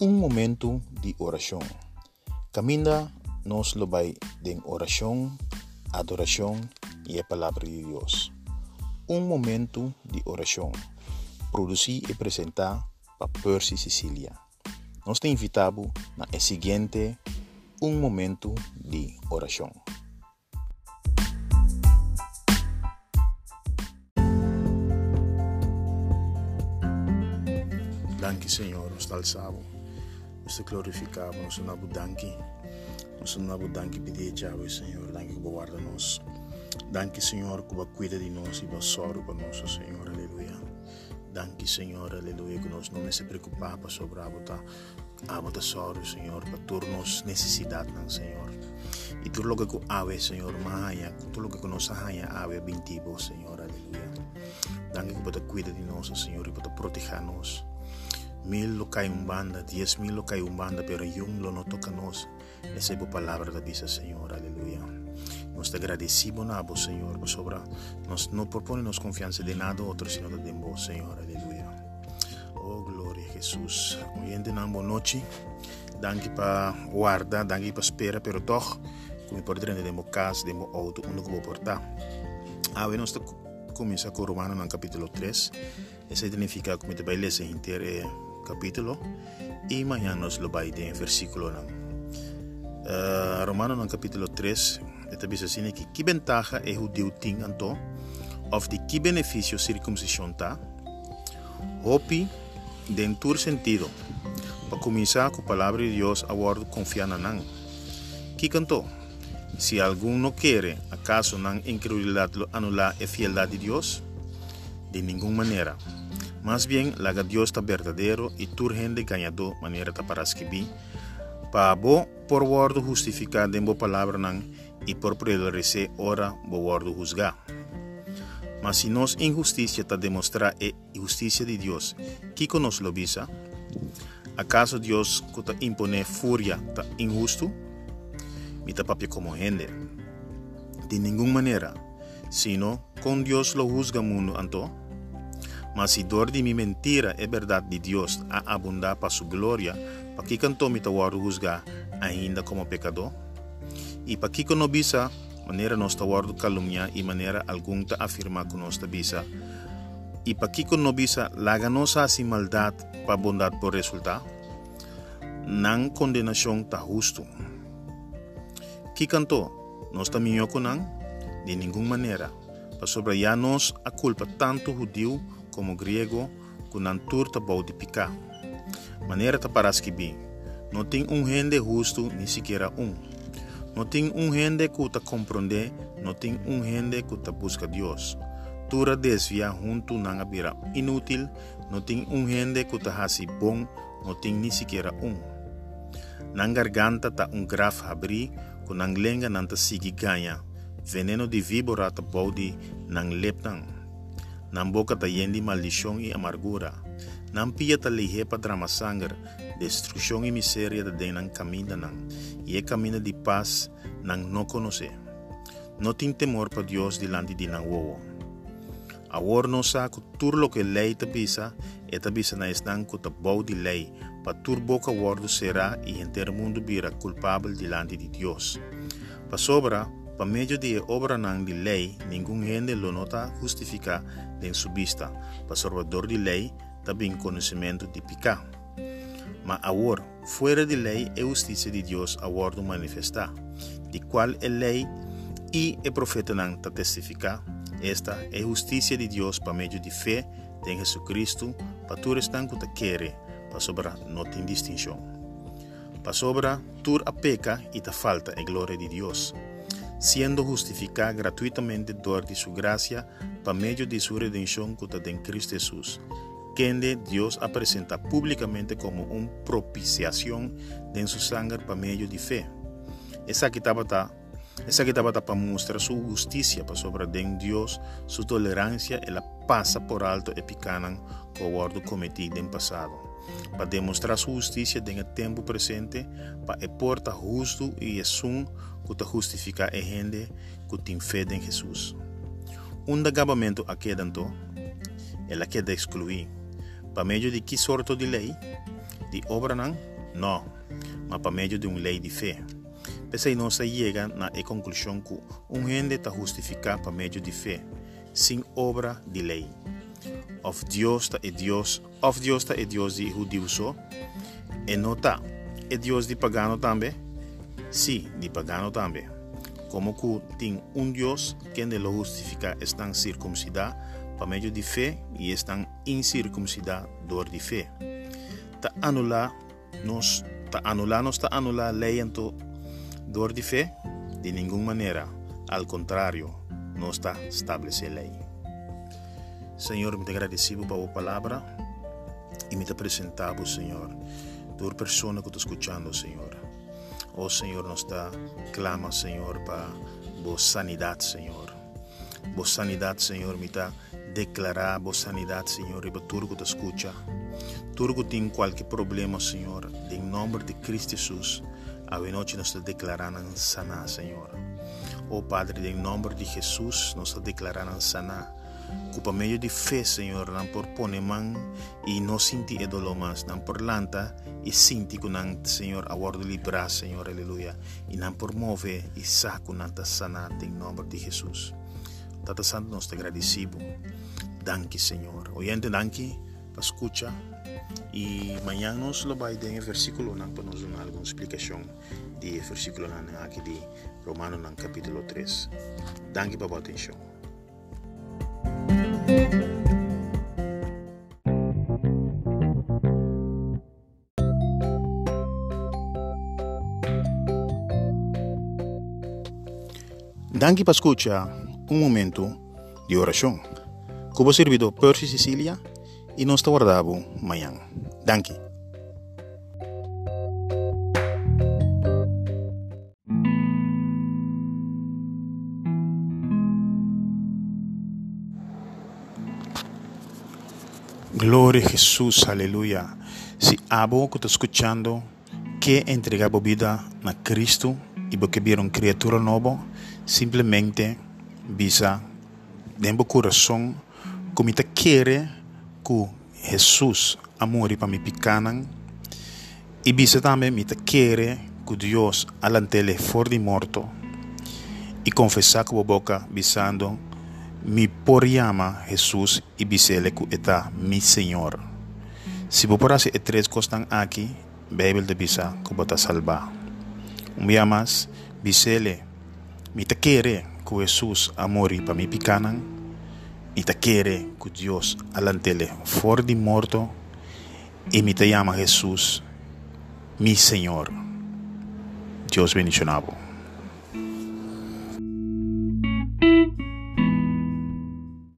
um momento de oração. Caminha nos vai de oração, adoração e a palavra de Deus. Um momento de oração. Produzir e apresentar para Percy Sicília. Nós te invitamos na seguinte um momento de oração. Danke, nos alçamos, nos glorificamos, nos nabu danke, nos nabu danke pedir chave, Senhor, danke que guarda nos. Danke, Senhor, que cuida de nós e vai sorro para nós, Senhor, aleluia. Danke, Senhor, aleluia, que nós não se preocupamos sobre a bota, a bota sorro, Senhor, para turnos necessidade, não, Senhor. E tudo o que ave, Senhor, maia, tudo o que nós haia, ave, bintibo, Senhor, aleluia. Danke que cuida de nós, Senhor, e proteger nós. Mil lo cai umbanda, diez mil lo cai umbanda, pero yung lo no toca nos. Esa es palabra de vida, Señor, aleluya. Nos te agradecemos na vos, Señor, por sobra. Nos no nos confianza de nada otro, sino de vos, Señor, aleluya. Oh, gloria a Jesús. Oyente na boa noite. Danke para guarda, danke para espera, pero toch, como por dentro de mo casa, de mo auto, uno que vou portar. Ah, nós começa com Romano no capítulo 3. Esse significa como te vai ler inteiro capítulo y mañana nos lo va a ir en versículo uh, Romano en capítulo 3 esta dice así que qué ventaja es judío ting anto of de qué beneficio circuncisión ta hopi de tur sentido para comenzar con palabra de Dios a guardar confiar en nan ¿qué cantó? si alguno quiere acaso nan incredulidad anular la fieldad de Dios de ninguna manera más bien, la Dios está verdadero y tu gente ganado manera para escribir. Para bo por word justificar de bo palabra nan y por prevalecer ora bo word juzgar. Mas si nos injusticia ta demostrar e justicia de Dios, ¿qué nos lo visa? ¿Acaso Dios que impone furia ta injusto? Mita papia como gente. De ninguna manera, sino con Dios lo juzga mundo anto. Mas si dor de mi mentira é verdade de Deus a abundar para sua glória, para que cantou me tawar juzgar ainda como pecador? E para que não bisa, maneira nós tawar calumniar e maneira algum ta afirmar que nós bisa, e para que não bisa, laga nossa assim maldade para bondade por resultar? Não condenação ta justo. Que cantou? Nós também com não? De nenhuma maneira. Para sobralhar nós a culpa tanto judeu como griego kunan turta bau de picar. Maneira ta para escrever. Não tem um gente justo, nem sequer um. Não tem um gente que ta compreender, não tem um gente que ta busca Deus. Tura desvia junto nanga bira inútil, não tem um gente que ta hasi bom, não tem nem sequer um. Nang garganta ta um graf abri, ku nang lenga nanta sigi ganha. Veneno de víbora ta bodi nang lepnang. Nam boca ta yendi maldición y amargura. Nam pia ta lihepa drama sangre, destrucción y miseria de denan camina nan, y e camina de paz nan no conoce. No tin temor pa Dios delante de nan wowo. Awor no sa ku tur lo que lei ta bisa, eta bisa na esdan ku ta bau di lei, pa tur boca wordo será y enter mundo bira culpable delante de Dios. Pa sobra, Pa medio de obra nang di lei, ningún gente lo nota justifica en su vista. Pa salvador de lei, también conocimiento de pica. Ma ahora, fuera de lei e justicia de Dios ahora manifesta, de cual el lei y el profeta nang ta testifica. Esta es justicia de Dios pa medio de fe en Jesucristo, pa tu restan que te quiere, pa sobra no tin distinción. Pa sobra, tur a peca y te falta en gloria de Dios siendo justificada gratuitamente de su gracia por medio de su redención en Cristo Jesús, que Dios ha presentado públicamente como una propiciación de su sangre por medio de fe. Esa que estaba esa para mostrar su justicia para sobre de Dios, su tolerancia y la pasa por alto y picanan guardo cometido en pasado. Para demostrar su justicia en el tiempo presente, para porta justo y es un que justifica a gente que tem fé em Jesus. Um acabamento aqui dentro, ela quer excluir, para meio de que sorte de lei, de obra não? Não, mas por meio de uma lei de fé. Pensei não se chega na conclusão que um gente está justificado por meio de fé, sem obra de lei. Of Deus está é Deus, of Deus está é Deus de judeu só, e está. É Deus de pagano também? Sim, de pagano também. Como que tem um Deus que lo justifica estão circuncidados por meio de fé e estão incircuncidados dor de fé. Ta anular nos ta anular nos ta anular lei então dor de fé de nenhuma maneira. Al contrário, não está estabelecer lei. Senhor, me agradecido por a palavra e me apresentado, Senhor, por pessoa que está escutando, Senhor. Oh Senhor, nos está clama, Senhor, para. Boa sanidade, Senhor, me está declarar boa sanidade, Senhor, e para tudo que te escuta. Tudo que tem qualquer problema, Senhor, em nome de Cristo Jesus, a noite nos está declarando sanar, Senhor. Oh Padre, em nome de Jesus, nos está declarando sanar. Por meio de fé, Senhor, não por pôr mão e não sentir dolor mais, não por lanta e sentir que não, Senhor, a ordem livrar, Senhor, aleluia. E não por mover e saco está sanado em nome de Jesus. Tata Santo, nós te agradecemos. Danke, Senhor. Oyente, danke, escucha. E amanhã nós vamos ver o versículo não, para nos dar alguma explicação do versículo não, aqui de Romanos no capítulo 3. Danke pela atenção. Danke para escuchar um momento de oração. Como servido Percy Sicília e nós está guardado amanhã. Danke. Glória a Jesus, aleluia. Se abo que está escutando, que entregar a vida a Cristo e porque viram criatura nova, simplesmente visa dentro do coração como te quer que Jesus amor para mi picanan e visa também te que alantele for de morto e confessar com a boca visando me por llama Jesus e bisele que está mi Senhor. Se você por e três costas aqui, Bíblia de bisa que você salvar. Um dia mais, bisele mi te quiere que Jesus amori para mi picanan y te quiere que Dios alantele for de morto y me te llama Jesús mi Señor. Dios bendicionado.